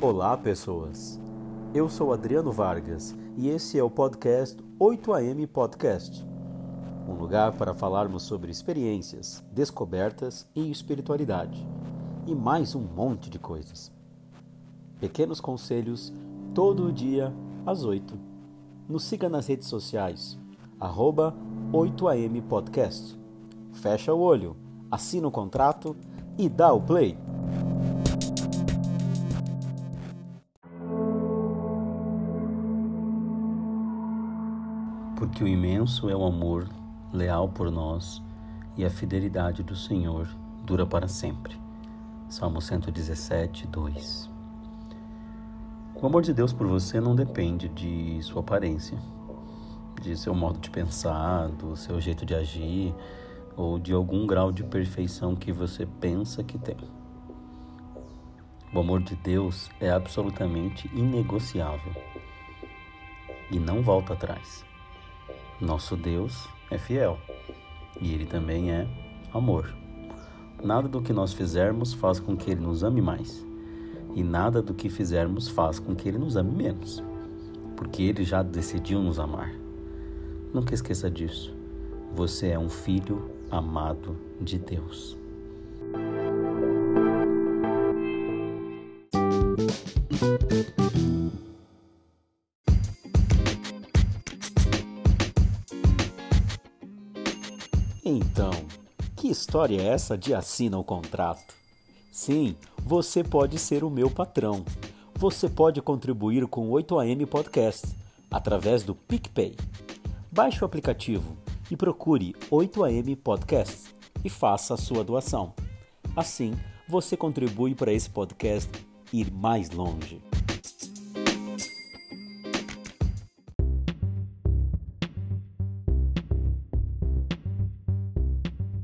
Olá, pessoas. Eu sou Adriano Vargas e esse é o podcast 8am Podcast. Um lugar para falarmos sobre experiências, descobertas e espiritualidade. E mais um monte de coisas. Pequenos conselhos todo dia às 8. Nos siga nas redes sociais, arroba 8am Podcast. Fecha o olho, assina o contrato e dá o play. Porque o imenso é o amor leal por nós e a fidelidade do Senhor dura para sempre. Salmo 117, 2. O amor de Deus por você não depende de sua aparência, de seu modo de pensar, do seu jeito de agir ou de algum grau de perfeição que você pensa que tem. O amor de Deus é absolutamente inegociável e não volta atrás. Nosso Deus é fiel e Ele também é amor. Nada do que nós fizermos faz com que Ele nos ame mais e nada do que fizermos faz com que Ele nos ame menos, porque Ele já decidiu nos amar. Nunca esqueça disso. Você é um filho amado de Deus. Então, que história é essa de assina o contrato? Sim, você pode ser o meu patrão. Você pode contribuir com o 8am Podcast através do PicPay. Baixe o aplicativo e procure 8am Podcast e faça a sua doação. Assim, você contribui para esse podcast ir mais longe.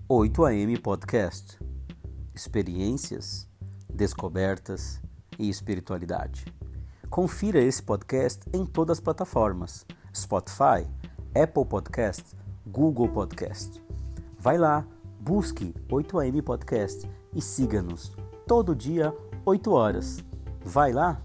Oito AM Podcast experiências, descobertas e espiritualidade. Confira esse podcast em todas as plataformas: Spotify, Apple Podcast, Google Podcast. Vai lá, busque 8am Podcast e siga-nos todo dia 8 horas. Vai lá?